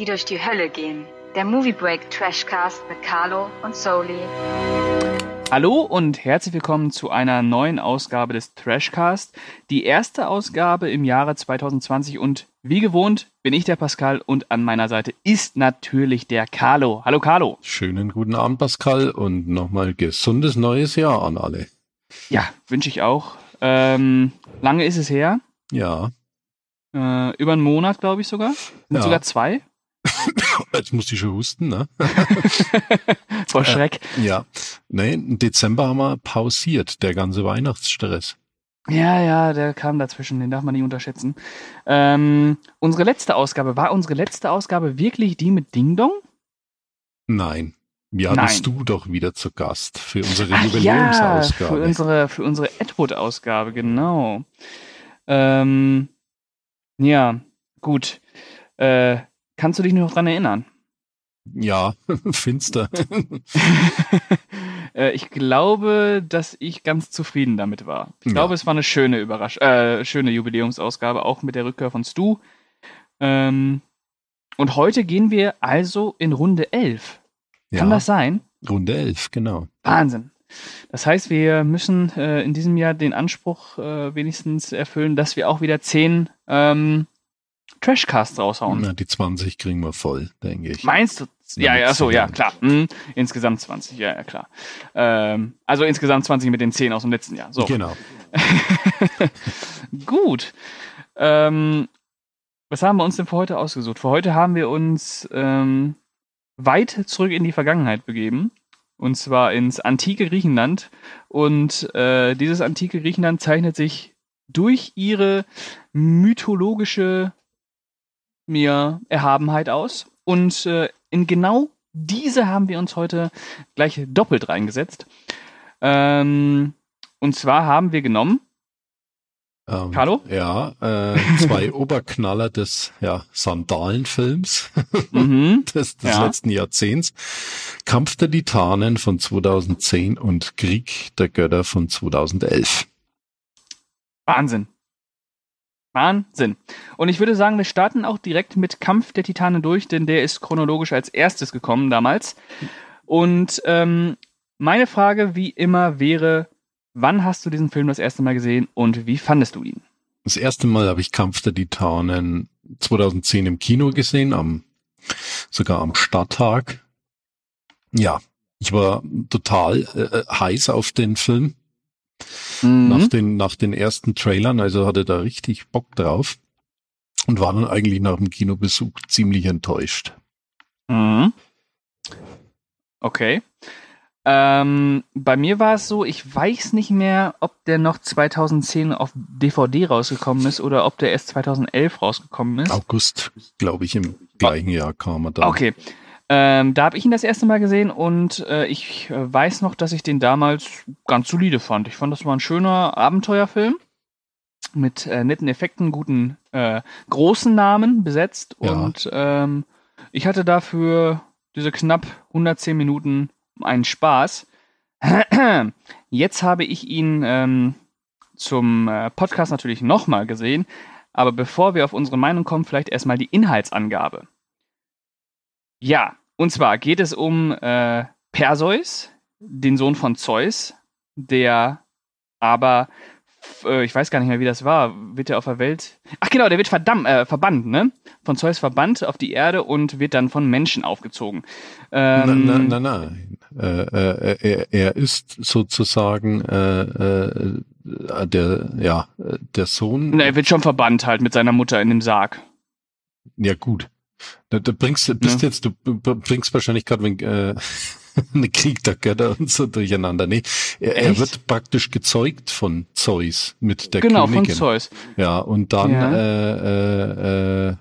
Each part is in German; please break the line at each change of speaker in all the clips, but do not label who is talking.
die durch die Hölle gehen. Der Movie Break Trashcast mit Carlo und Soli.
Hallo und herzlich willkommen zu einer neuen Ausgabe des Trashcast. Die erste Ausgabe im Jahre 2020 und wie gewohnt bin ich der Pascal und an meiner Seite ist natürlich der Carlo. Hallo Carlo.
Schönen guten Abend Pascal und nochmal gesundes neues Jahr an alle.
Ja, wünsche ich auch. Ähm, lange ist es her.
Ja.
Äh, über einen Monat, glaube ich sogar. Sind
Ja.
sogar zwei.
Jetzt muss ich schon husten, ne?
Vor Schreck.
Ja. Nee, im Dezember haben wir pausiert, der ganze Weihnachtsstress.
Ja, ja, der kam dazwischen, den darf man nicht unterschätzen. Ähm, unsere letzte Ausgabe, war unsere letzte Ausgabe wirklich die mit Ding Dong?
Nein. Ja,
Nein.
bist du doch wieder zu Gast für unsere
Ach ja,
Jubiläumsausgabe.
für unsere, für unsere Edward-Ausgabe, genau. Ähm, ja, gut. Äh, kannst du dich noch dran erinnern?
ja, finster.
äh, ich glaube, dass ich ganz zufrieden damit war. Ich
Ja.
glaube, es war eine schöne Überrasch äh, schöne Jubiläumsausgabe, auch mit der Rückkehr von Stu. Ähm, und heute gehen wir also in Runde 11. Kann
ja,
das sein?
Runde 11, genau.
Wahnsinn. Das heißt, wir müssen äh, in diesem Jahr den Anspruch äh, wenigstens erfüllen, dass wir auch wieder 10 ähm, Trashcasts raushauen.
Na, die 20 kriegen wir voll, denke ich.
Meinst du? Ja, ja, so, ja, klar. Hm, insgesamt 20, ja, ja, klar. Ähm, also insgesamt 20 mit den 10 aus dem letzten Jahr. So.
Genau.
Gut. Ähm, was haben wir uns denn für heute ausgesucht? Für heute haben wir uns ähm, weit zurück in die Vergangenheit begeben. Und zwar ins antike Griechenland. Und äh, dieses antike Griechenland zeichnet sich durch ihre mythologische ja, Erhabenheit aus. Und äh, in genau diese haben wir uns heute gleich doppelt reingesetzt. Ähm, und zwar haben wir genommen
Ähm,
Carlo?
Ja, äh, zwei Oberknaller des ja, Sandalenfilms.
mhm.
des, des
Ja.
letzten Jahrzehnts. Kampf der Titanen von 2010 und Krieg der Götter von 2011.
Wahnsinn. Wahnsinn. Und ich würde sagen, wir starten auch direkt mit Kampf der Titanen durch, denn der ist chronologisch als erstes gekommen damals. Und ähm, meine Frage, wie immer, wäre, wann hast du diesen Film das erste Mal gesehen und wie fandest du ihn?
Das erste Mal habe ich Kampf der Titanen 2010 im Kino gesehen, am, sogar am Stadttag. Ja, ich war total äh, heiß auf den Film. Nach den, nach den ersten Trailern, also hatte da richtig Bock drauf und war dann eigentlich nach dem Kinobesuch ziemlich enttäuscht.
Mhm. Okay. Ähm, bei mir war es so, ich weiß nicht mehr, ob der noch 2010 auf DVD rausgekommen ist oder ob der erst 2011 rausgekommen ist.
August, glaube ich, im gleichen Jahr kam er dann.
Okay. Ähm, da habe ich ihn das erste Mal gesehen und äh, ich äh, weiß noch, dass ich den damals ganz solide fand. Ich fand, das war ein schöner Abenteuerfilm mit äh, netten Effekten, guten äh, großen Namen besetzt
Ja.
und ähm, ich hatte dafür diese knapp 110 Minuten einen Spaß. Jetzt habe ich ihn ähm, zum äh, Podcast natürlich nochmal gesehen, aber bevor wir auf unsere Meinung kommen, vielleicht erstmal die Inhaltsangabe. Ja, und zwar geht es um äh, Perseus, den Sohn von Zeus, der aber, äh, ich weiß gar nicht mehr, wie das war, wird er auf der Welt. Ach genau, der wird verdammt, äh, verbannt, ne? Von Zeus verbannt auf die Erde und wird dann von Menschen aufgezogen. Ähm,
Nein, nein, nein, nein. Äh, äh, er, er ist sozusagen äh, äh, der, ja, äh, der Sohn.
na, er wird schon verbannt halt mit seiner Mutter in dem Sarg.
Ja, gut. Da, da bringst, bist
Ja.
jetzt, du bringst wahrscheinlich gerade äh, einen Krieg der Götter und so durcheinander. Nee, er, er wird praktisch gezeugt von Zeus mit der
genau,
Königin.
von Zeus.
Ja, und dann
Ja.
Äh, äh, äh,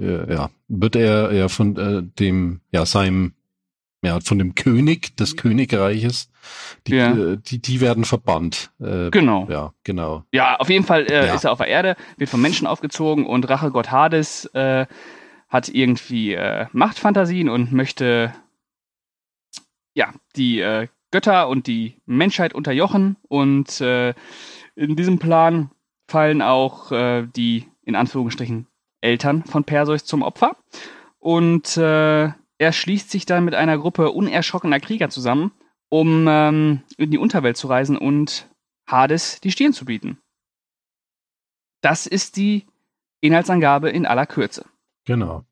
äh, ja, wird er ja von äh, dem, ja, seinem, ja, von dem König des Königreiches, die,
Ja.
äh, die, die werden verbannt. Äh,
Genau.
Ja, genau.
Ja, auf jeden Fall äh,
Ja.
ist er auf der Erde, wird von Menschen aufgezogen und Rachegott Hades äh, hat irgendwie äh, Machtfantasien und möchte ja die äh, Götter und die Menschheit unterjochen und äh, in diesem Plan fallen auch äh, die in Anführungsstrichen Eltern von Perseus zum Opfer Und äh, er schließt sich dann mit einer Gruppe unerschrockener Krieger zusammen, um ähm, in die Unterwelt zu reisen und Hades die Stirn zu bieten. Das ist die Inhaltsangabe in aller Kürze.
Genau.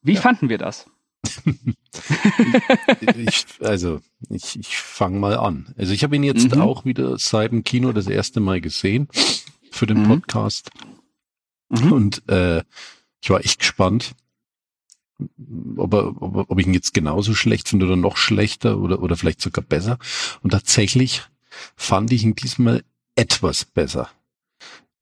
Wie ja. fanden wir das?
ich, also, ich, ich fange mal an. Also ich habe ihn jetzt mhm. auch wieder seit dem Kino das erste Mal gesehen für den mhm. Podcast. Mhm. Und äh, ich war echt gespannt, ob, er, ob, ob ich ihn jetzt genauso schlecht finde oder noch schlechter oder, oder vielleicht sogar besser. Und tatsächlich fand ich ihn diesmal etwas besser.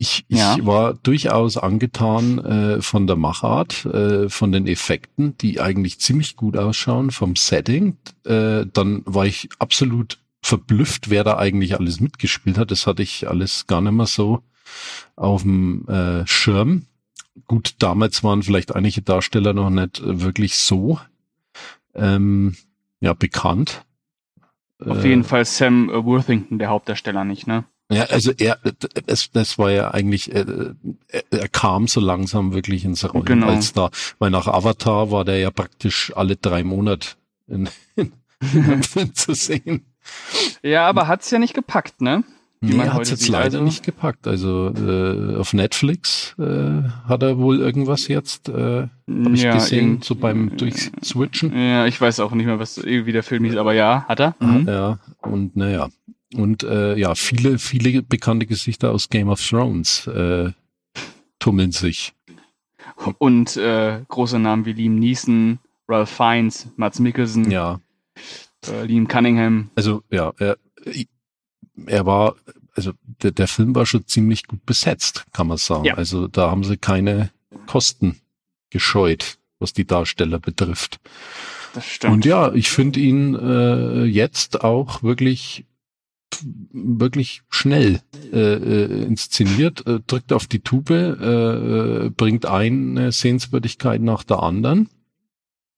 Ich, ich ja. war durchaus angetan äh, von der Machart, äh, von den Effekten, die eigentlich ziemlich gut ausschauen, vom Setting. Äh, dann war ich absolut verblüfft, wer da eigentlich alles mitgespielt hat. Das hatte ich alles gar nicht mehr so auf dem äh, Schirm. Gut, damals waren vielleicht einige Darsteller noch nicht wirklich so ähm, ja bekannt.
Auf jeden äh, Fall Sam Worthington, der Hauptdarsteller, nicht, ne?
Ja, also er, es, das war ja eigentlich, er, er kam so langsam wirklich ins Rollen genau. als da, weil nach Avatar war der ja praktisch alle drei Monate in, in, in zu sehen.
Ja, aber hat's ja nicht gepackt, ne?
Wie nee, hat es jetzt leider also. nicht gepackt. Also äh, auf Netflix äh, hat er wohl irgendwas jetzt, äh, habe ich ja, gesehen, so beim Durchswitchen.
Ja, ich weiß auch nicht mehr, was irgendwie der Film hieß, aber ja, hat er.
Mhm. Ja, und naja, und äh, ja, viele, viele bekannte Gesichter aus Game of Thrones äh, tummeln sich.
Und äh, große Namen wie Liam Neeson, Ralph Fiennes, Mats Mikkelsen,
ja.
äh, Liam Cunningham.
Also ja, er, er war, also der, der Film war schon ziemlich gut besetzt, kann man sagen. Ja. Also da haben sie keine Kosten gescheut, was die Darsteller betrifft.
Das stimmt.
Und ja, ich finde ihn äh, jetzt auch wirklich wirklich schnell äh, äh, inszeniert, äh, drückt auf die Tube, äh, äh, bringt eine Sehenswürdigkeit nach der anderen.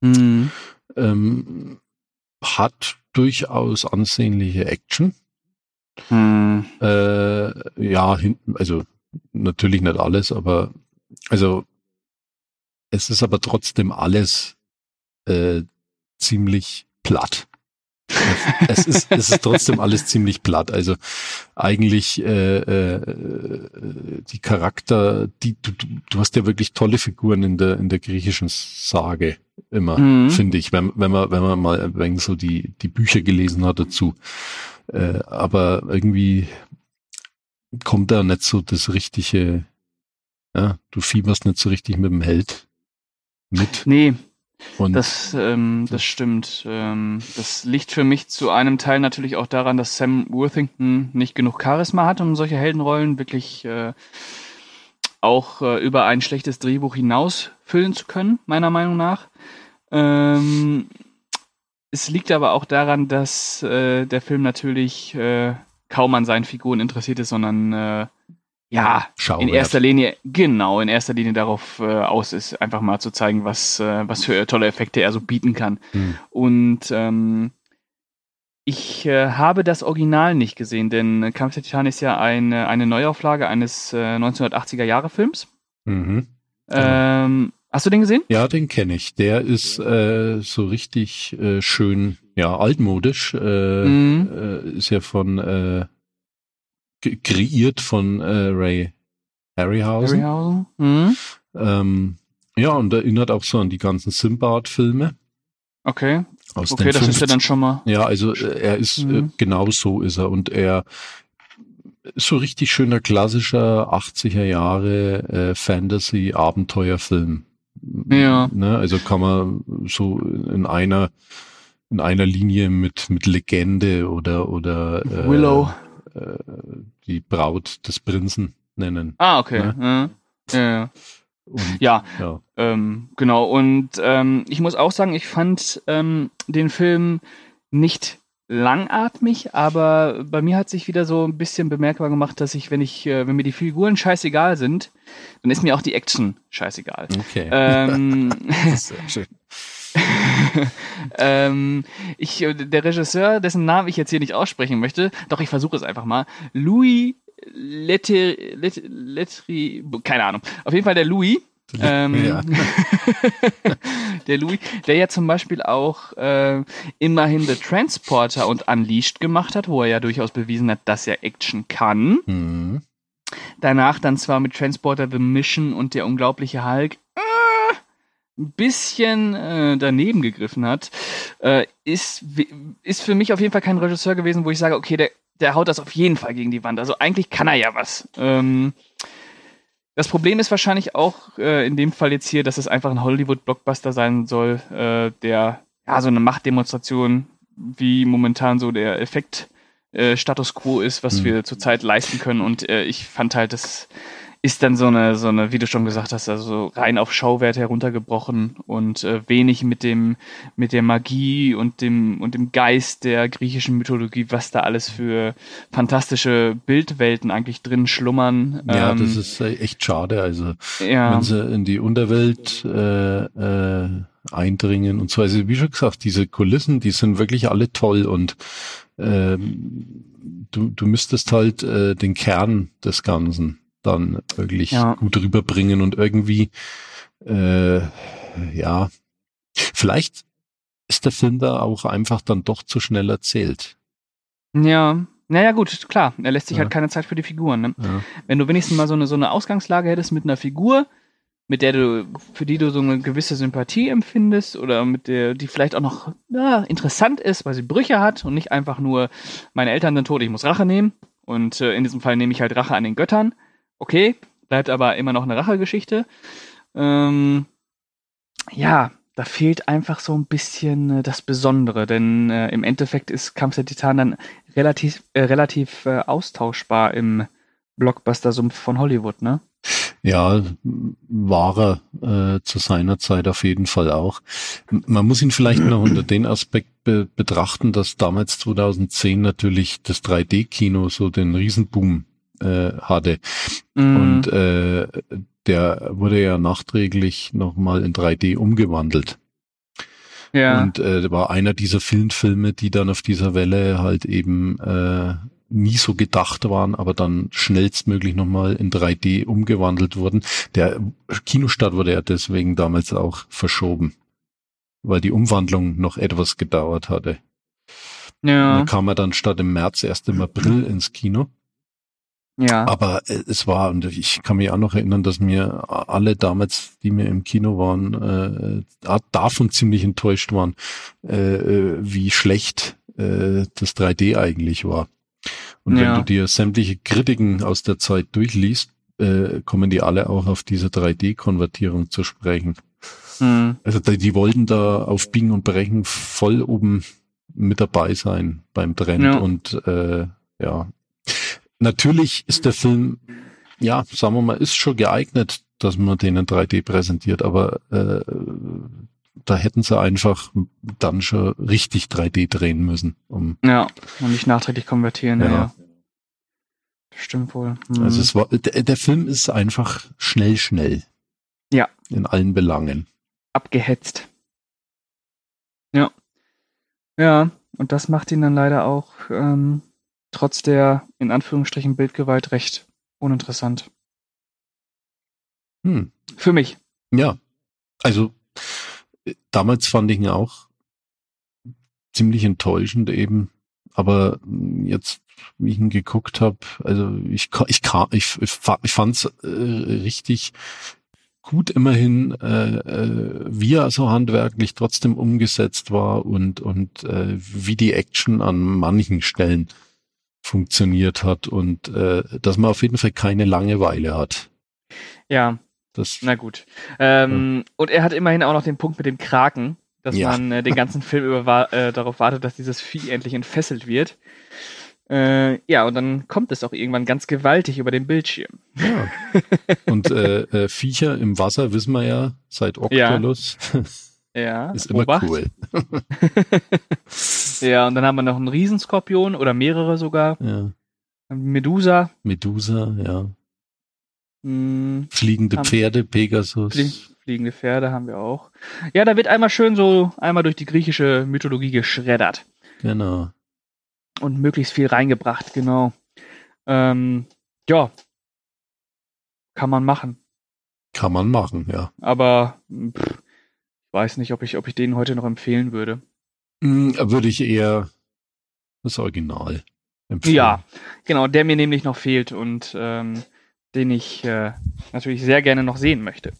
Mhm. Ähm, hat durchaus ansehnliche Action. Mhm. Äh, ja, hinten, also natürlich nicht alles, aber also es ist aber trotzdem alles äh, ziemlich platt es, ist, es ist trotzdem alles ziemlich platt. Also eigentlich äh, äh, die Charakter, die du, du hast ja wirklich tolle Figuren in der in der griechischen Sage immer, mhm. finde ich, wenn, wenn man wenn man mal ein wenig so die die Bücher gelesen hat dazu. Äh, aber irgendwie kommt da nicht so das richtige, ja, du fieberst nicht so richtig mit dem Held mit.
Nee, und das, ähm, das stimmt. Ähm, das liegt für mich zu einem Teil natürlich auch daran, dass Sam Worthington nicht genug Charisma hat, um solche Heldenrollen wirklich äh, auch äh, über ein schlechtes Drehbuch hinaus füllen zu können, meiner Meinung nach. Ähm, es liegt aber auch daran, dass äh, der Film natürlich äh, kaum an seinen Figuren interessiert ist, sondern äh, ja, Schauwert. in erster Linie, genau, in erster Linie darauf äh, aus ist, einfach mal zu zeigen, was, äh, was für tolle Effekte er so bieten kann. Hm. Und ähm, ich äh, habe das Original nicht gesehen, denn Kampf der Titan ist ja eine, eine Neuauflage eines äh, 1980er Jahre Films. Mhm. Ähm, hast du den gesehen?
Ja, den kenne ich. Der ist äh, so richtig äh, schön, ja, altmodisch. Äh, mhm. äh, ist ja von äh, kreiert von äh, Ray Harryhausen. Harryhausen. Mhm. Ähm, ja, und erinnert auch so an die ganzen Simbad-Filme.
Okay. Aus okay, das 50, ist ja dann schon mal.
Ja, also äh, er ist, äh, mhm. äh, genau so ist er. Und er ist so richtig schöner klassischer 80er Jahre äh, Fantasy-Abenteuerfilm.
Ja.
Ne? Also kann man so in einer in einer Linie mit mit Legende oder oder
äh, Willow
äh, die Braut des Prinzen nennen.
Ah, okay. Ne? Ja, ja. Und, ja, ja. Ähm, genau. Und ähm, ich muss auch sagen, ich fand ähm, den Film nicht langatmig, aber bei mir hat sich wieder so ein bisschen bemerkbar gemacht, dass ich, wenn ich, äh, wenn mir die Figuren scheißegal sind, dann ist mir auch die Action scheißegal.
Okay.
Ähm, Sehr schön. ähm, ich, der Regisseur, dessen Namen ich jetzt hier nicht aussprechen möchte, doch ich versuche es einfach mal. Louis Letteri, Letteri, keine Ahnung. Auf jeden Fall der Louis Ähm,
Ja.
der Louis, der ja zum Beispiel auch äh, immerhin The Transporter und Unleashed gemacht hat, wo er ja durchaus bewiesen hat, dass er Action kann.
Mhm.
Danach dann zwar mit Transporter The Mission und der unglaubliche Hulk ein bisschen äh, daneben gegriffen hat, äh, ist, ist für mich auf jeden Fall kein Regisseur gewesen, wo ich sage, okay, der, der haut das auf jeden Fall gegen die Wand. Also eigentlich kann er ja was. Ähm, das Problem ist wahrscheinlich auch äh, in dem Fall jetzt hier, dass es einfach ein Hollywood-Blockbuster sein soll, äh, der ja so eine Machtdemonstration, wie momentan so der Effekt äh, Status quo ist, was
Hm.
wir zurzeit leisten können. Und äh, ich fand halt, das ist dann so eine, so eine, wie du schon gesagt hast, also so rein auf Schauwert heruntergebrochen und äh, wenig mit dem, mit der Magie und dem, und dem Geist der griechischen Mythologie, was da alles für fantastische Bildwelten eigentlich drin schlummern.
Ja,
Ähm,
das ist echt schade. Also
ja,
wenn sie in die Unterwelt äh, äh, eindringen und so. Also wie schon gesagt, diese Kulissen, die sind wirklich alle toll und ähm, du, du müsstest halt äh, den Kern des Ganzen dann wirklich
Ja.
gut rüberbringen und irgendwie äh, ja, vielleicht ist der Film da auch einfach dann doch zu schnell erzählt.
ja. Naja, gut, klar. Er lässt sich
Ja.
halt keine Zeit für die Figuren. Ne?
Ja.
Wenn du wenigstens mal so eine, so eine Ausgangslage hättest mit einer Figur, mit der du, für die du so eine gewisse Sympathie empfindest oder mit der, die vielleicht auch noch ja, interessant ist, weil sie Brüche hat und nicht einfach nur, meine Eltern sind tot, ich muss Rache nehmen. Und äh, in diesem Fall nehme ich halt Rache an den Göttern. Okay, bleibt aber immer noch eine Rachegeschichte. Ähm, ja, da fehlt einfach so ein bisschen äh, das Besondere, denn äh, im Endeffekt ist Kampf der Titanen dann relativ, äh, relativ äh, austauschbar im Blockbuster-Sumpf von Hollywood, ne?
Ja, war er äh, zu seiner Zeit auf jeden Fall auch. Man muss ihn vielleicht noch unter den Aspekt be betrachten, dass damals 2010 natürlich das 3D-Kino so den Riesenboom äh, hatte.
Mm,
Und äh, der wurde ja nachträglich nochmal in 3D umgewandelt.
ja,
Und äh, war einer dieser Filmfilme, die dann auf dieser Welle halt eben äh, nie so gedacht waren, aber dann schnellstmöglich nochmal in 3D umgewandelt wurden. Der Kinostart wurde ja deswegen damals auch verschoben, weil die Umwandlung noch etwas gedauert hatte.
ja,
Da kam er dann statt im März erst im April ins Kino.
Ja,
Aber äh, es war, und ich kann mich auch noch erinnern, dass mir alle damals, die mir im Kino waren, äh, davon ziemlich enttäuscht waren, äh, äh, wie schlecht äh, das 3D eigentlich war. Und
Ja.
wenn du dir sämtliche Kritiken aus der Zeit durchliest, äh, kommen die alle auch auf diese 3D-Konvertierung zu sprechen.
mm,
Also die, die wollten da auf Biegen und Brechen voll oben mit dabei sein beim Trend
Ja.
und äh, ja. Natürlich ist der Film, ja, sagen wir mal, ist schon geeignet, dass man den in 3D präsentiert, aber äh, da hätten sie einfach dann schon richtig 3D drehen müssen. Um,
ja, und nicht nachträglich konvertieren, ja.
Ja.
Stimmt wohl. Mm.
Also es war, der, der Film ist einfach schnell, schnell.
Ja.
In allen Belangen.
abgehetzt. Ja. Ja, und das macht ihn dann leider auch ähm, trotz der in Anführungsstrichen Bildgewalt recht uninteressant.
Hm.
Für mich.
Ja, also äh, damals fand ich ihn auch ziemlich enttäuschend eben, aber mh, jetzt, wie ich ihn geguckt habe, also ich ich kam, ich, ich, ich fand's äh, richtig gut immerhin, äh, äh, wie er so handwerklich trotzdem umgesetzt war und und äh, wie die Action an manchen Stellen funktioniert hat und äh, dass man auf jeden Fall keine Langeweile hat.
Ja,
Das
na gut. Ähm, Und er hat immerhin auch noch den Punkt mit dem Kraken, dass
Ja.
man äh, den ganzen Film über wa äh, darauf wartet, dass dieses Vieh endlich entfesselt wird. Äh, ja, und dann kommt es auch irgendwann ganz gewaltig über den Bildschirm.
Ja. Und äh, äh, Viecher im Wasser wissen wir ja seit Octolus.
Ja,
Ist immer
Obacht.
cool.
Ja, und dann haben wir noch einen Riesenskorpion oder mehrere sogar.
Ja.
Medusa.
Medusa, ja.
Mh,
Fliegende Pferde, Pegasus.
flie fliegende Pferde haben wir auch. Ja, da wird einmal schön so einmal durch die griechische Mythologie geschreddert
Genau.
und möglichst viel reingebracht, genau. Ähm, ja. Kann man machen.
Kann man machen, ja.
Aber pff, weiß nicht, ob ich, ob ich den heute noch empfehlen würde.
Hm, würde ich eher das Original empfehlen.
Ja, genau, der mir nämlich noch fehlt und ähm, den ich äh, natürlich sehr gerne noch sehen möchte.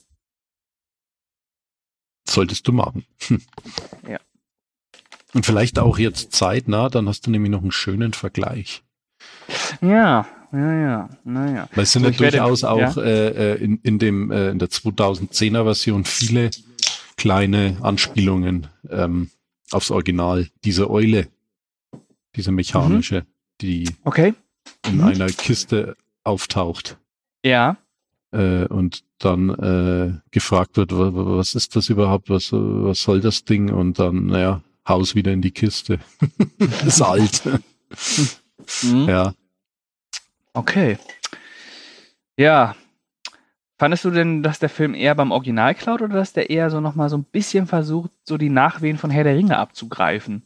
Solltest du machen.
Ja.
Und vielleicht auch jetzt zeitnah, dann hast du nämlich noch einen schönen Vergleich.
Ja, ja, ja, naja.
Weil es sind
So,
ja
ich werde-
durchaus auch
ja.
äh, äh, in, in dem äh, in der 2010er Version viele kleine Anspielungen ähm, aufs Original. Diese Eule, diese mechanische, die
Okay.
in
Mhm.
einer Kiste auftaucht
Ja.
äh, und dann äh, gefragt wird, wa- wa- was ist das überhaupt, was, was soll das Ding? Und dann, naja, Haus wieder in die Kiste. ist alt.
Mhm.
ja.
Okay. Ja. Fandest du denn, dass der Film eher beim Original klaut oder dass der eher so nochmal so ein bisschen versucht, so die Nachwehen von Herr der Ringe abzugreifen?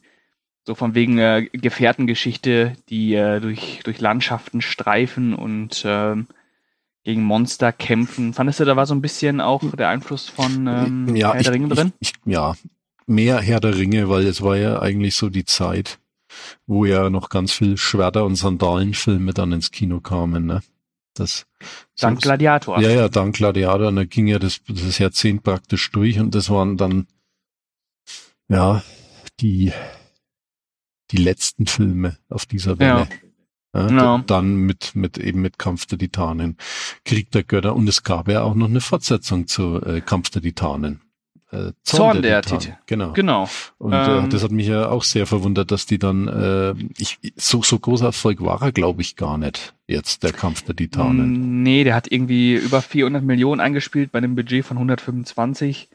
So von wegen äh, Gefährtengeschichte, die äh, durch, durch Landschaften streifen und ähm, gegen Monster kämpfen. Fandest du, da war so ein bisschen auch der Einfluss von ähm,
ja,
Herr
ich,
der Ringe drin?
Ich, ich, ja, mehr Herr der Ringe, weil es war ja eigentlich so die Zeit, wo ja noch ganz viel Schwerter- und Sandalenfilme dann ins Kino kamen, ne? Das,
Dank Gladiator.
Ja, ja, dank Gladiator. Und da ging ja das, das Jahrzehnt praktisch durch und das waren dann, ja, die, die letzten Filme auf dieser Welle. Ja.
Ja.
d- Dann mit, mit, eben mit Kampf der Titanen, Krieg der Götter und es gab ja auch noch eine Fortsetzung zu äh, Kampf der Titanen. Äh,
Zorn der
Titanen.
Titan.
Genau.
Genau.
Und
Ähm,
äh, das hat mich ja auch sehr verwundert, dass die dann, äh, ich, so, so großer Erfolg war er, glaube ich, gar nicht jetzt, der Kampf der Titanen.
Mm, Nee, der hat irgendwie über 400 Millionen eingespielt bei einem Budget von 125.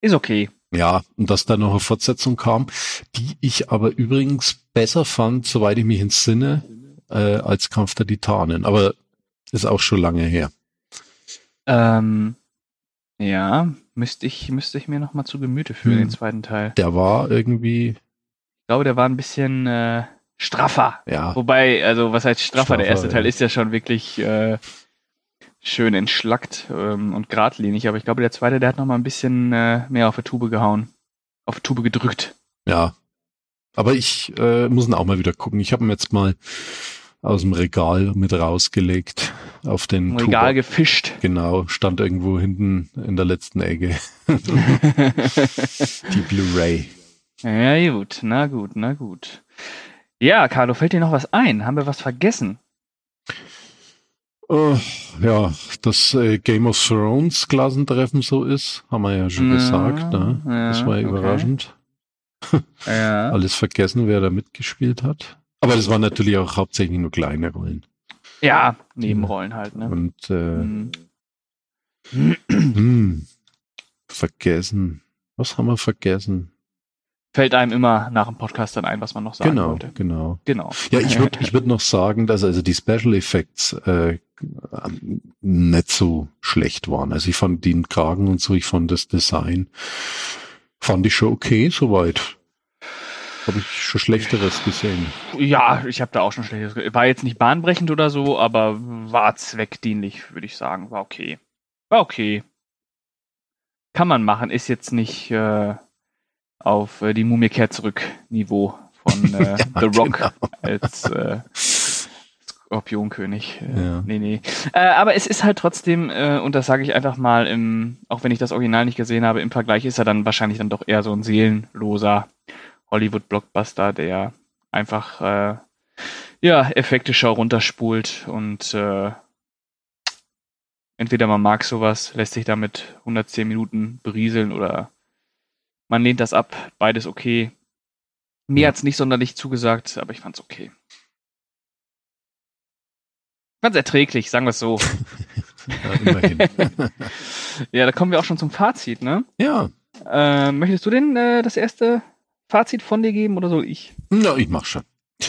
Ist okay.
Ja, und dass da noch eine Fortsetzung kam, die ich aber übrigens besser fand, soweit ich mich entsinne, äh, als Kampf der Titanen. Aber ist auch schon lange her.
Ähm, ja, müsste ich, müsste ich mir noch mal zu Gemüte führen,
Hm.
den zweiten Teil.
Der war irgendwie,
Ich glaube, der war ein bisschen äh, straffer.
ja,
Wobei, also was heißt straffer? der
Straffer,
erste Teil
ja.
ist ja schon wirklich äh, schön entschlackt ähm, und geradlinig, aber ich glaube, der zweite, der hat noch mal ein bisschen äh, mehr auf die Tube gehauen. Auf die Tube gedrückt.
ja. Aber ich äh, muss ihn auch mal wieder gucken. Ich habe ihn jetzt mal aus dem Regal mit rausgelegt auf den
Im Regal
Tuba-
gefischt.
Genau, stand irgendwo hinten in der letzten Ecke. Die Blu-ray.
Ja, gut, na gut, na gut. Ja, Carlo, fällt dir noch was ein? Haben wir was vergessen?
Oh, ja, dass äh, Game of Thrones Klassentreffen so ist, haben wir ja schon
Ja,
gesagt. Ne?
ja,
das war ja
okay.
überraschend.
Ja.
Alles vergessen, wer da mitgespielt hat. Aber das waren natürlich auch hauptsächlich nur kleine Rollen.
Ja, Nebenrollen halt, ne?
Und äh,
Mhm.
hm, vergessen. Was haben wir vergessen?
Fällt einem immer nach dem Podcast dann ein, was man noch sagen
genau,
wollte.
genau.
Genau.
Ja, ich würde ich würd noch sagen, dass also die Special Effects äh, nicht so schlecht waren. Also ich fand den Kragen und so, ich fand das Design, fand ich schon okay soweit. Habe ich schon Schlechteres gesehen.
Ja, ich habe da auch schon schlechtes. ge- War jetzt nicht bahnbrechend oder so, aber war zweckdienlich, würde ich sagen. War okay. War okay. Kann man machen. Ist jetzt nicht äh, auf äh, die Mumie kehrt zurück Niveau von äh, The Rock
genau.
als äh, Skorpionkönig. Äh,
Ja.
Nee, nee. Äh, aber es ist halt trotzdem, äh, und das sage ich einfach mal, im, auch wenn ich das Original nicht gesehen habe, im Vergleich ist er dann wahrscheinlich dann doch eher so ein seelenloser Hollywood-Blockbuster, der einfach äh, ja, Effekte-Show runterspult und äh, entweder man mag sowas, lässt sich damit 110 Minuten berieseln oder man lehnt das ab, beides okay. Mir
Ja.
hat's nicht sonderlich zugesagt, aber ich fand's okay. Fand's erträglich, sagen wir es so.
Ja, immerhin.
ja, da kommen wir auch schon zum Fazit, ne?
ja,
Äh, möchtest du denn äh, das erste Fazit von dir geben oder soll ich?
na, ich mach schon.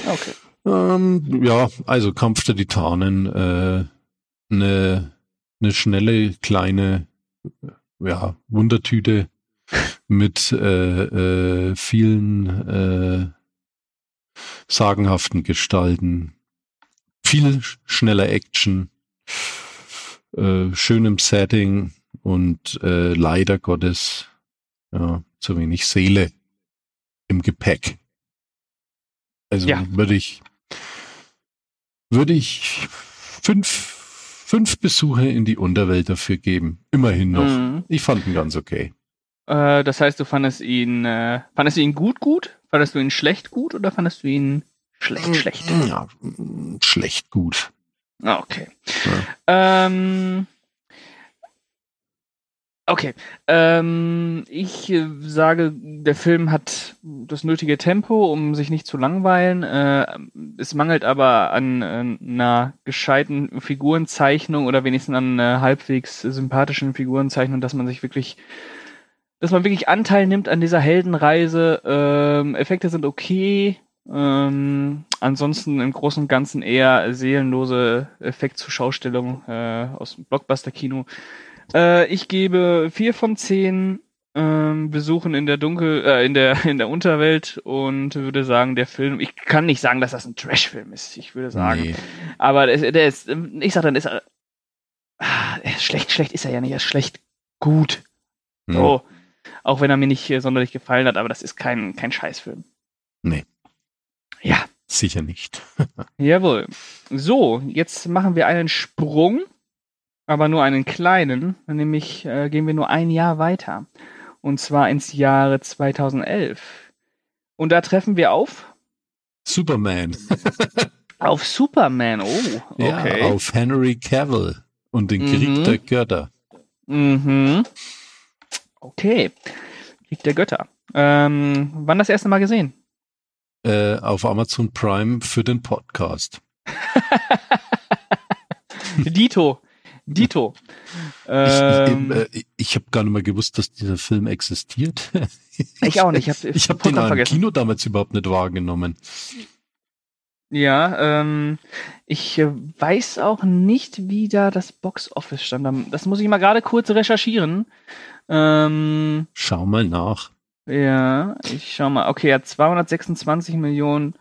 Okay.
Ähm, ja, also Kampf der Titanen, äh, eine eine schnelle kleine ja, Wundertüte mit äh, äh, vielen äh, sagenhaften Gestalten, viel sch- schneller Action, äh, schönem Setting und äh, leider Gottes ja, zu wenig Seele im Gepäck. Also
Ja.
würde ich würde ich fünf, fünf Besuche in die Unterwelt dafür geben. Immerhin noch.
Mhm.
Ich fand ihn ganz okay.
Äh, das heißt, du fandest ihn, äh, fandest du ihn gut gut? Fandest du ihn schlecht gut oder fandest du ihn schlecht schlecht?
Ja, schlecht gut.
Ah, okay. Ähm, okay. Ähm, ich äh, sage, der Film hat das nötige Tempo, um sich nicht zu langweilen. Äh, es mangelt aber an äh, einer gescheiten Figurenzeichnung oder wenigstens an einer halbwegs sympathischen Figurenzeichnung, dass man sich wirklich dass man wirklich Anteil nimmt an dieser Heldenreise. Ähm, Effekte sind okay. Ähm, ansonsten im Großen und Ganzen eher seelenlose Effektzuschaustellung äh, aus dem Blockbuster-Kino. Äh, ich gebe vier von zehn ähm, Besuchen in der Dunkel, äh, in der in der Unterwelt und würde sagen, der Film. Ich kann nicht sagen, dass das ein Trash-Film ist. Ich würde sagen,
Nee.
aber der, ist- der ist, ich sag dann, ist er, ah, er ist schlecht, schlecht ist er ja nicht, er ist schlecht gut.
Hm.
So. Auch wenn er mir nicht äh, sonderlich gefallen hat, aber das ist kein, kein Scheißfilm.
Nee.
Ja,
Sicher nicht.
jawohl. So, jetzt machen wir einen Sprung, aber nur einen kleinen, nämlich äh, gehen wir nur ein Jahr weiter. Und zwar ins Jahre 2011. Und da treffen wir auf,
Superman.
auf Superman. Oh, okay.
Ja, auf Henry Cavill und den
Mhm.
Krieg der Götter.
Mhm. Okay. Krieg der Götter. Ähm, wann das erste Mal gesehen?
Äh, auf Amazon Prime für den Podcast.
Dito. Dito.
Ich,
Ähm,
ich, äh, ich habe gar nicht mehr gewusst, dass dieser Film existiert.
ich auch nicht. Ich habe
Ich habe den auch im Kino damals überhaupt nicht wahrgenommen.
Ja, ähm, ich äh, weiß auch nicht, wie da das Box Office stand. Am- Das muss ich mal gerade kurz recherchieren. Ähm,
Schau mal nach.
ja, ich schau mal. Okay, er hat 226 Millionen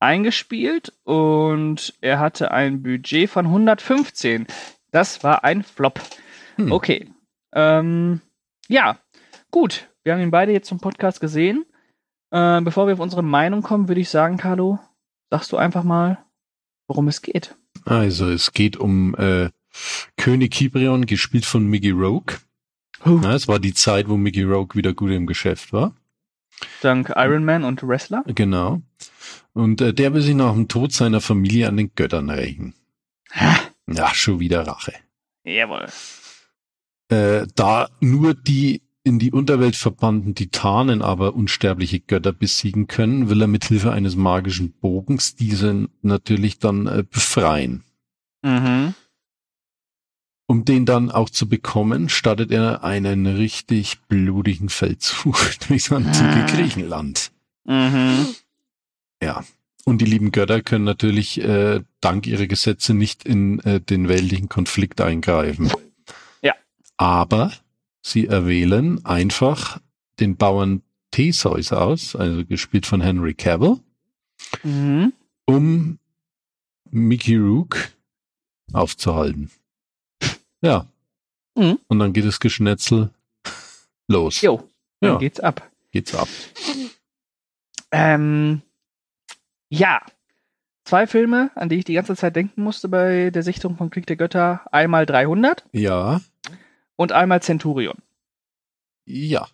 eingespielt und er hatte ein Budget von 115. Das war ein Flop.
Hm.
Okay. Ähm, ja, gut. Wir haben ihn beide jetzt zum Podcast gesehen. Äh, bevor wir auf unsere Meinung kommen, würde ich sagen, Carlo, sagst du einfach mal, worum es geht.
Also es geht um äh, König Kibrion, gespielt von Mickey Rogue. Ja, es war die Zeit, wo Mickey Rogue wieder gut im Geschäft war.
Dank Iron Man und Wrestler.
Genau. Und äh, der will sich nach dem Tod seiner Familie an den Göttern rächen. Ja, schon wieder Rache.
Jawohl.
Äh, da nur die in die Unterwelt verbannten Titanen aber unsterbliche Götter besiegen können, will er mit Hilfe eines magischen Bogens diese natürlich dann äh, befreien.
Mhm.
Um den dann auch zu bekommen, startet er einen richtig blutigen Feldzug durchs antike
Ah.
Griechenland.
Mhm.
Ja. Und die lieben Götter können natürlich äh, dank ihrer Gesetze nicht in äh, den weltlichen Konflikt eingreifen.
Ja.
Aber sie erwählen einfach den Bauern Theseus aus, also gespielt von Henry Cavill,
Mhm.
um Mickey Rook aufzuhalten. Ja.
Mhm.
Und dann geht das Geschnetzel los.
Jo, dann
Ja.
geht's ab.
Geht's ab.
Ähm, ja. Zwei Filme, an die ich die ganze Zeit denken musste bei der Sichtung von Krieg der Götter. Einmal 300
Ja.
und einmal Centurion.
Ja.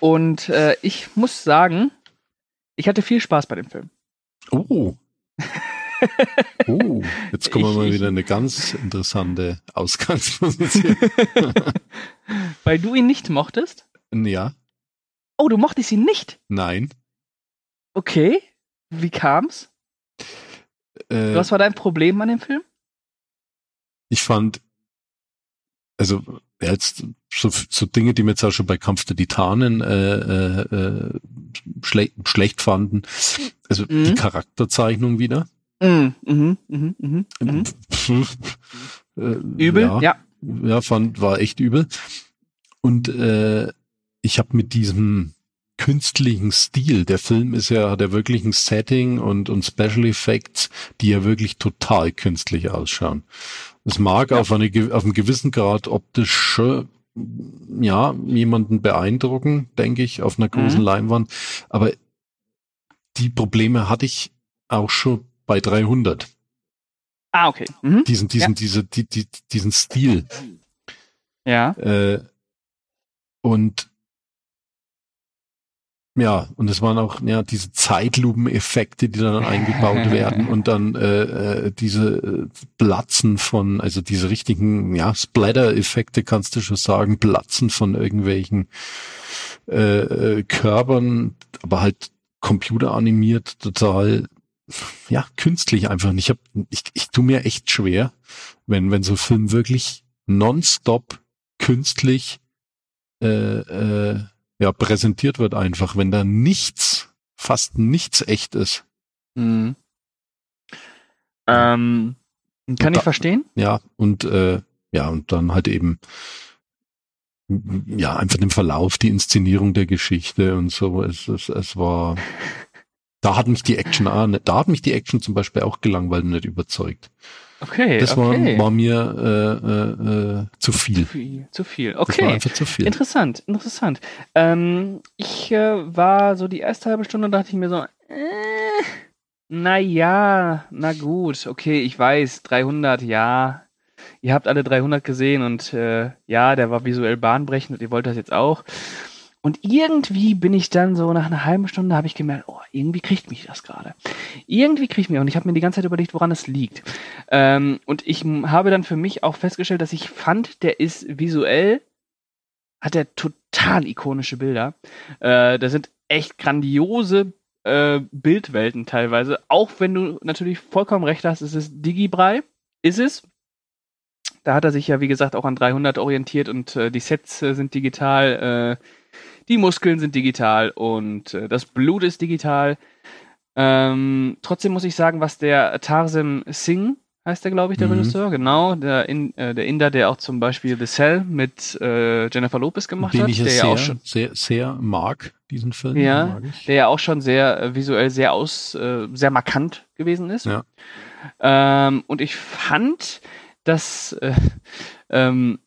Und äh, ich muss sagen, ich hatte viel Spaß bei dem Film.
Oh. Oh, jetzt kommen wir mal wieder in eine ganz interessante Ausgangsposition.
Weil du ihn nicht mochtest.
ja,
Oh, du mochtest ihn nicht.
nein.
Okay. Wie kam's?
Äh,
Was war dein Problem an dem Film?
ich fand, also jetzt so, so Dinge, die mir jetzt auch schon bei Kampf der Titanen äh, äh, äh, schle schlecht fanden. Also
Mhm.
die Charakterzeichnung wieder.
Mhm, mhm, mhm, mhm, mhm.
Äh,
Übel,
Ja,
ja.
ja, fand, war echt übel. Und äh, ich habe mit diesem künstlichen Stil, der Film ist ja, hat ja wirklich ein Setting und, und Special Effects, die ja wirklich total künstlich ausschauen. Es mag ja. auf, eine, auf einem gewissen Grad optisch ja, jemanden beeindrucken, denke ich, auf einer großen mhm. Leinwand. Aber die Probleme hatte ich auch schon bei 300.
Ah, okay.
Mhm. Diesen, diesen, ja. diese, die, die, diesen Stil.
Ja.
Äh, und ja, und es waren auch ja diese Zeitlupeneffekte, die dann eingebaut werden und dann äh, äh, diese äh, Platzen von, also diese richtigen ja Splatter-Effekte kannst du schon sagen, Platzen von irgendwelchen äh, äh, Körpern, aber halt computeranimiert, total ja künstlich einfach. Und ich habe, ich, ich tu mir echt schwer, wenn wenn so Film wirklich nonstop künstlich äh, äh, ja, präsentiert wird einfach, wenn da nichts, fast nichts echt ist.
Mhm. Ähm, kann da, ich verstehen?
Ja, und äh, ja, und dann halt eben ja, einfach den Verlauf, die Inszenierung der Geschichte und so. Es, es, es war, da hat mich die Action, da hat mich die Action zum Beispiel auch gelangweilt und nicht überzeugt.
Okay,
das
okay.
War, war mir äh, äh, äh, zu viel. Zu
viel, zu viel. okay. Das war einfach zu viel. Interessant, interessant. Ähm, ich äh, war so die erste halbe Stunde, dachte ich mir so, äh, na ja, na gut, okay, ich weiß, 300, ja. Ihr habt alle 300 gesehen und äh, ja, der war visuell bahnbrechend und ihr wollt das jetzt auch. Und irgendwie bin ich dann so nach einer halben Stunde habe ich gemerkt, oh, irgendwie kriegt mich das gerade. Irgendwie kriegt mich und ich habe mir die ganze Zeit überlegt, woran es liegt. Ähm, und ich habe dann für mich auch festgestellt, dass ich fand, der ist visuell hat er total ikonische Bilder. Äh, da sind echt grandiose äh, Bildwelten teilweise. Auch wenn du natürlich vollkommen recht hast, es ist Digibrei. Ist es. Da hat er sich ja, wie gesagt, auch an 300 orientiert und äh, die Sets äh, sind digital. Äh, die Muskeln sind digital und äh, das Blut ist digital. Ähm, trotzdem muss ich sagen, was der Tarzan Singh heißt der, glaube ich, der mhm. Regisseur, genau, der, in, äh, der Inder, der auch zum Beispiel The Cell mit äh, Jennifer Lopez gemacht
Den
hat,
ich
der
sehr,
ja auch schon
sehr, sehr mag, diesen Film.
Ja, der ja auch schon sehr äh, visuell sehr aus, äh, sehr markant gewesen ist.
Ja.
Ähm, und ich fand, dass äh, ähm,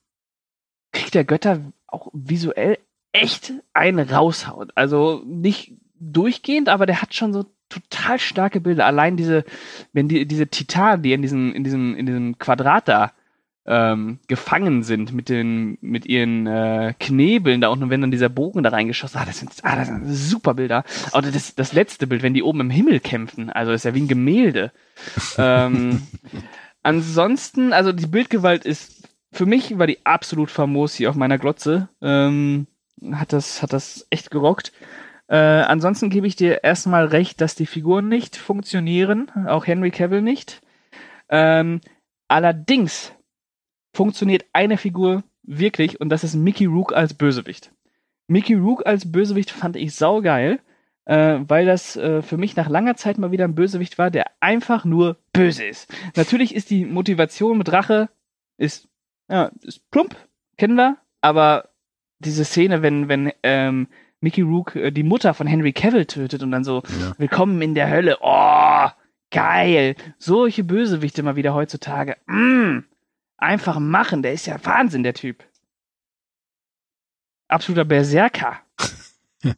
Krieg der Götter auch visuell echt einen raushaut. Also nicht durchgehend, aber der hat schon so total starke Bilder. Allein diese, wenn die, diese Titanen, die in diesem, in diesem, in diesem Quadrat da ähm, gefangen sind mit den, mit ihren äh, Knebeln da unten, wenn dann dieser Bogen da reingeschossen, ah, das sind, ah, das sind super Bilder. Oder das, das letzte Bild, wenn die oben im Himmel kämpfen, also das ist ja wie ein Gemälde. ähm, ansonsten, also die Bildgewalt ist, für mich war die absolut famos hier auf meiner Glotze. Ähm, hat das, hat das echt gerockt. Äh, ansonsten gebe ich dir erstmal recht, dass die Figuren nicht funktionieren, auch Henry Cavill nicht. Ähm, allerdings funktioniert eine Figur wirklich und das ist Mickey Rook als Bösewicht. Mickey Rook als Bösewicht fand ich saugeil, äh, weil das äh, für mich nach langer Zeit mal wieder ein Bösewicht war, der einfach nur böse ist. Natürlich ist die Motivation mit Rache ist, ja, ist plump, kennen wir, aber diese Szene, wenn, wenn ähm, Mickey Rook äh, die Mutter von Henry Cavill tötet und dann so, ja. willkommen in der Hölle. Oh, geil. Solche Bösewichte mal wieder heutzutage. Mm, einfach machen. Der ist ja Wahnsinn, der Typ. Absoluter Berserker.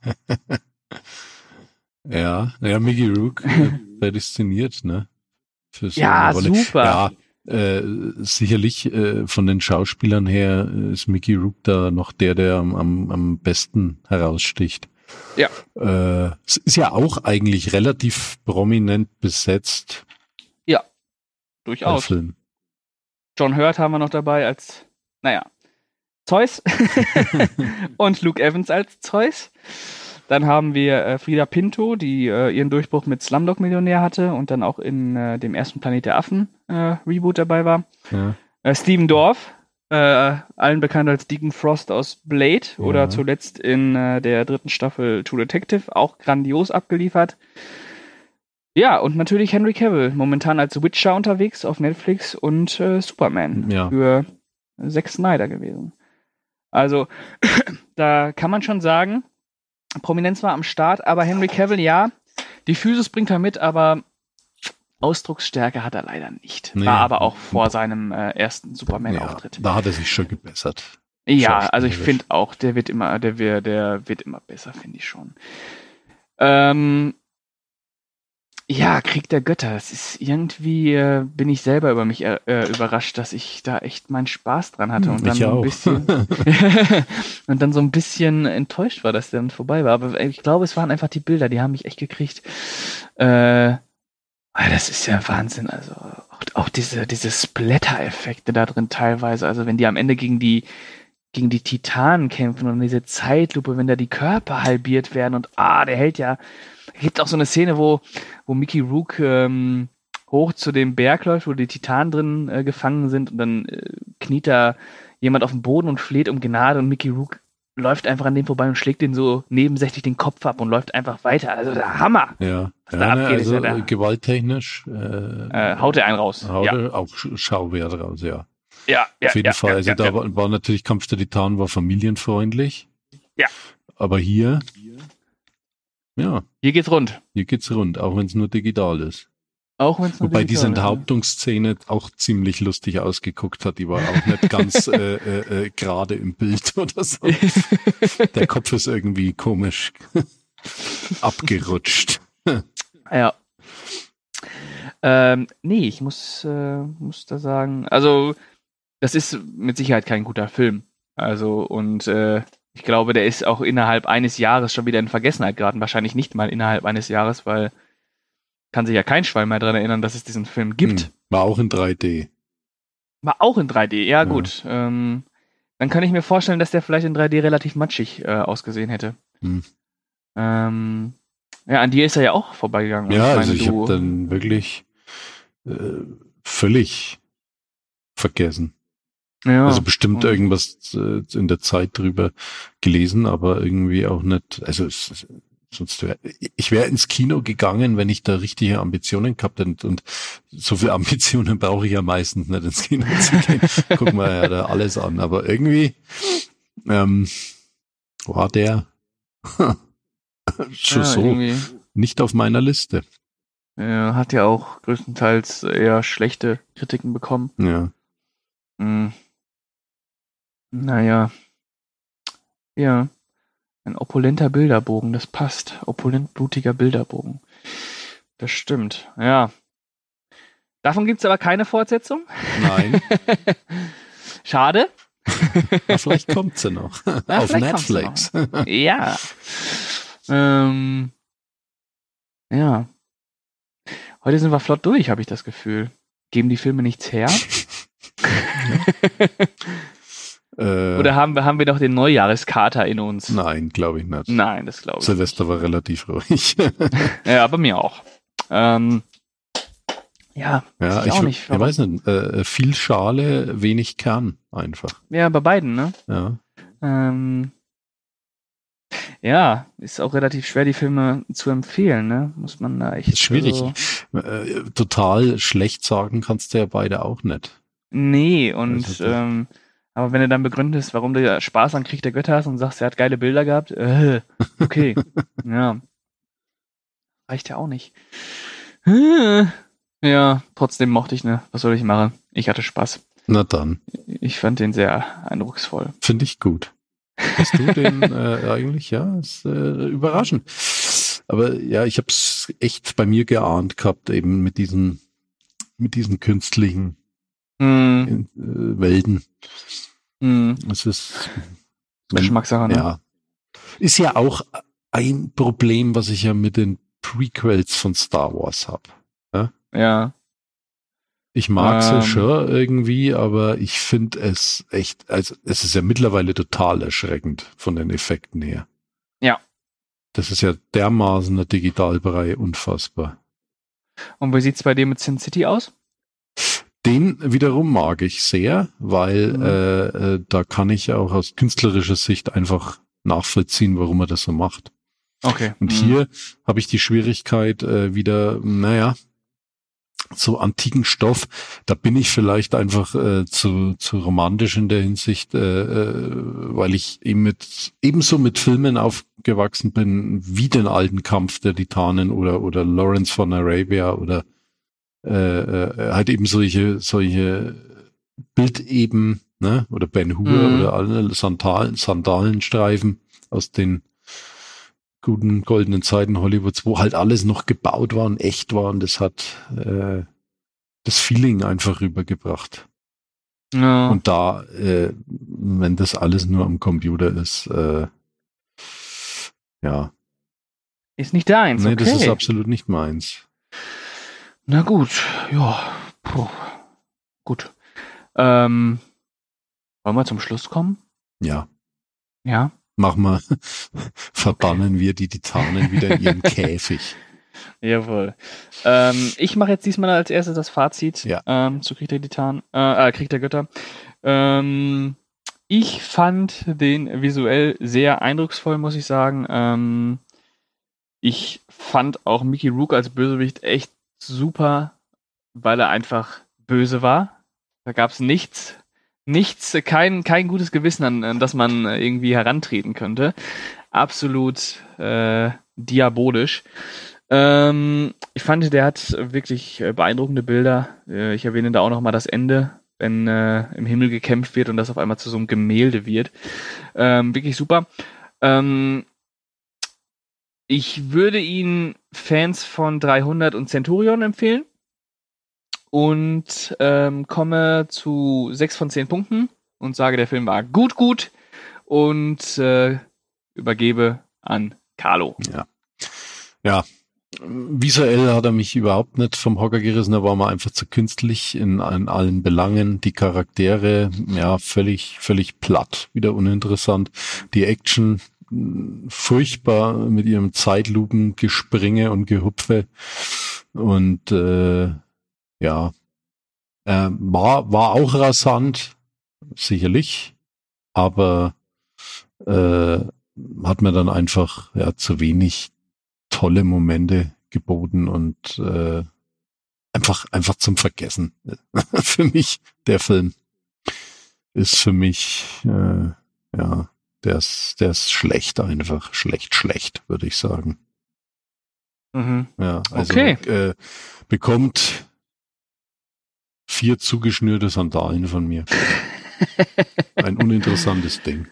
ja, ja, Mickey Rook äh, prädestiniert, ne?
Für so ja, super.
Ja, äh, sicherlich äh, von den Schauspielern her ist Mickey Rook da noch der, der am, am, am besten heraussticht.
Ja.
Äh, es ist ja auch eigentlich relativ prominent besetzt.
Ja, durchaus. John Hurt haben wir noch dabei als, naja, Zeus und Luke Evans als Zeus. Dann haben wir äh, Frida Pinto, die äh, ihren Durchbruch mit Slumdog Millionär hatte und dann auch in äh, dem ersten Planet der Affen äh, Reboot dabei war. Ja. Äh, Steven Dorff, äh, allen bekannt als Deacon Frost aus Blade ja. oder zuletzt in der dritten Staffel True Detective, auch grandios abgeliefert. Ja, und natürlich Henry Cavill, momentan als Witcher unterwegs auf Netflix und Superman
ja.
für Zack Snyder gewesen. Also, da kann man schon sagen, Prominenz war am Start, aber Henry Cavill, ja, die Physis bringt er mit, aber Ausdrucksstärke hat er leider nicht.
Nee.
War aber auch vor seinem äh, ersten Superman-Auftritt.
Ja, da hat er sich schon gebessert.
Ja, also ich finde auch, der wird immer, der wird, der wird immer besser, finde ich schon. Ähm, ja, Krieg der Götter. Das ist irgendwie, äh, bin ich selber über mich äh, äh, überrascht, dass ich da echt meinen Spaß dran hatte und dann
ich
so ein
auch.
bisschen und dann so ein bisschen enttäuscht war, dass der dann vorbei war. Aber ich glaube, es waren einfach die Bilder, die haben mich echt gekriegt. Äh, das ist ja Wahnsinn. Also auch, auch diese, diese Splatter-Effekte da drin teilweise. Also wenn die am Ende gegen die gegen die Titanen kämpfen und diese Zeitlupe, wenn da die Körper halbiert werden und ah, der hält ja. Es gibt auch so eine Szene, wo, wo Mickey Rook ähm, hoch zu dem Berg läuft, wo die Titanen drin äh, gefangen sind und dann äh, kniet da jemand auf dem Boden und fleht um Gnade und Mickey Rook läuft einfach an dem vorbei und schlägt den so nebensächlich den Kopf ab und läuft einfach weiter. Also der Hammer.
Ja,
Was
ja
da
ne,
abgeht,
also
ja
äh, gewalttechnisch äh,
Äh, haut er einen raus.
haut
Ja,
er auch Sch- Schauwert raus, ja.
ja, ja.
Auf jeden
ja,
Fall.
Ja,
also
ja,
da
ja.
War, war natürlich Kampf der Titanen war familienfreundlich.
Ja.
Aber hier, ja,
Hier geht's rund.
hier geht's rund, auch wenn es nur digital ist.
Auch wenn es
Wobei diese Enthauptungsszene auch ziemlich lustig ausgeguckt hat. Die war auch nicht ganz äh, äh, äh, gerade im Bild oder so. Der Kopf ist irgendwie komisch abgerutscht.
Ja. Ähm, nee, ich muss, äh, muss da sagen, also das ist mit Sicherheit kein guter Film. Also und äh, ich glaube, der ist auch innerhalb eines Jahres schon wieder in Vergessenheit geraten. Wahrscheinlich nicht mal innerhalb eines Jahres, weil kann sich ja kein Schwein mehr dran erinnern, dass es diesen Film gibt.
Hm, War auch in 3D.
War auch in 3D, ja gut. Ähm, dann kann ich mir vorstellen, dass der vielleicht in 3D relativ matschig äh, ausgesehen hätte.
Hm.
Ähm, ja, an dir ist er ja auch vorbeigegangen.
Ja, also ich habe dann wirklich äh, völlig vergessen.
Ja,
Also bestimmt
und-
irgendwas äh, in der Zeit drüber gelesen, aber irgendwie auch nicht. Also es, sonst wär, ich wäre ins Kino gegangen, wenn ich da richtige Ambitionen gehabt hätte. Und so viele Ambitionen brauche ich ja meistens nicht ins Kino zu gehen. Guck mal ja da alles an. Aber irgendwie ähm, war der schon
ja,
so
irgendwie.
nicht auf meiner Liste.
Er hat ja auch größtenteils eher schlechte Kritiken bekommen.
Ja.
Hm. Naja. Ja. Ein opulenter Bilderbogen, das passt. Opulent blutiger Bilderbogen. Das stimmt, ja. Davon gibt's aber keine Fortsetzung.
Nein,
Schade.
aber vielleicht kommt sie noch.
Ja,
auf Netflix.
ja. Ähm, ja. Heute sind wir flott durch, habe ich das Gefühl. Geben die Filme nichts her?
Äh,
Oder haben wir, haben wir noch den Neujahreskater in uns?
Nein, glaube ich nicht.
Nein, das glaube ich.
Silvester war relativ ruhig.
Ja, bei mir auch. Ähm, ja,
ja,
ich
ich,
auch nicht.
ich weiß nicht. Äh, viel Schale, wenig Kern einfach.
ja, bei beiden, ne?
Ja.
Ähm, ja, ist auch relativ schwer, die Filme zu empfehlen, ne? Muss man da echt.
Ist schwierig.
Also,
Äh, total schlecht sagen kannst du ja beide auch nicht.
nee, und
Also
ähm, aber wenn du dann begründest, warum du ja Spaß an Krieg der Götter hast und sagst, er hat geile Bilder gehabt, äh, okay. ja. Reicht ja auch nicht. Äh, Ja, trotzdem mochte ich, ne? Was soll ich machen? Ich hatte Spaß.
Na dann,
Ich fand den sehr eindrucksvoll.
finde ich gut. Hast du den äh, eigentlich? Ja, ist äh, überraschend. Aber ja, ich habe es echt bei mir geahnt gehabt, eben mit diesen, mit diesen künstlichen
Hm,
äh, Welten.
hm.
Es ist
Geschmackssache, ne?
Ja. Ist ja auch ein Problem, was ich ja mit den Prequels von Star Wars habe.
Ja.
Ich mag
Ähm.
sie schon irgendwie, aber ich finde es echt, also es ist ja mittlerweile total erschreckend von den Effekten her.
Ja.
Das ist ja dermaßen der Digitalbrei, unfassbar.
Und wie sieht's bei dir mit Sin City aus?
Den wiederum mag ich sehr, weil
Mhm.
äh, äh, da kann ich auch aus künstlerischer Sicht einfach nachvollziehen, warum er das so macht.
Okay.
Und
Mhm.
hier habe ich die Schwierigkeit äh, wieder, naja, so antiken Stoff, da bin ich vielleicht einfach äh, zu, zu romantisch in der Hinsicht, äh, äh, weil ich eben mit ebenso mit Filmen aufgewachsen bin, wie den alten Kampf der Titanen oder oder Lawrence von Arabia oder äh, äh, halt eben solche, solche Bildeben, ne? Oder Ben Hur
Mhm.
oder alle Sandalen, Sandalenstreifen aus den guten goldenen Zeiten Hollywoods, wo halt alles noch gebaut war und echt war und das hat äh, das Feeling einfach rübergebracht.
Ja.
Und da, äh, wenn das alles nur am Computer ist, äh, ja,
ist nicht deins,
nee,
okay.
das ist absolut nicht meins.
Na gut, ja. Puh. Gut. Ähm, wollen wir zum Schluss kommen?
Ja,
Ja.
mach mal, verbannen wir die Titanen wieder in ihren Käfig.
Jawohl. Ähm, ich mache jetzt diesmal als erstes das Fazit
Ja.
ähm, zu Krieg der Titan, äh, äh, Krieg der Götter. Ähm, ich fand den visuell sehr eindrucksvoll, muss ich sagen. Ähm, ich fand auch Mickey Rook als Bösewicht echt super, weil er einfach böse war. Da gab es nichts, nichts, kein, kein gutes Gewissen, an, an das man äh, irgendwie herantreten könnte. Absolut äh, diabolisch. Ähm, ich fand, der hat wirklich äh, beeindruckende Bilder. Äh, ich erwähne da auch noch mal das Ende, wenn äh, im Himmel gekämpft wird und das auf einmal zu so einem Gemälde wird. Ähm, wirklich super. Ähm, ich würde ihn Fans von 300 und Centurion empfehlen und ähm, komme zu 6 von 10 Punkten und sage, der Film war gut, gut und äh, übergebe an Carlo.
Ja. Visuell hat er mich überhaupt nicht vom Hocker gerissen, da war man einfach zu künstlich in, in allen Belangen. Die Charaktere, ja, völlig, völlig platt, wieder uninteressant. Die Action, furchtbar mit ihrem Zeitlupengespringe und Gehupfe. Und äh, ja, äh, war, war auch rasant, sicherlich, aber äh, hat mir dann einfach ja zu wenig tolle Momente geboten und äh, einfach einfach zum Vergessen. für mich der Film ist für mich äh, ja der ist der ist schlecht einfach schlecht schlecht würde ich sagen.
Mhm.
Ja, also
Okay.
äh, bekommt vier zugeschnürte Sandalen von mir. Ein uninteressantes Ding.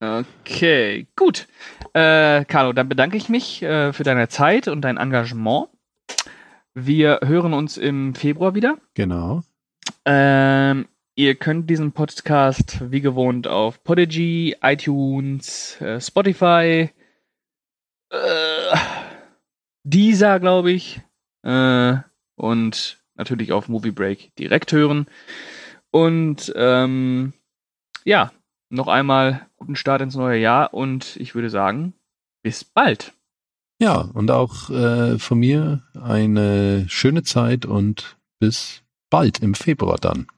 Okay, gut. Äh, Carlo, dann bedanke ich mich äh, für deine Zeit und dein Engagement. Wir hören uns im Februar wieder.
Genau.
Ähm, ihr könnt diesen Podcast wie gewohnt auf Podigy, iTunes, äh, Spotify, äh, Deezer, glaube ich, äh, und natürlich auf Movie Break direkt hören. Und ähm, ja, noch einmal guten Start ins neue Jahr und ich würde sagen, bis bald.
Ja, und auch äh, von mir eine schöne Zeit und bis bald im Februar dann.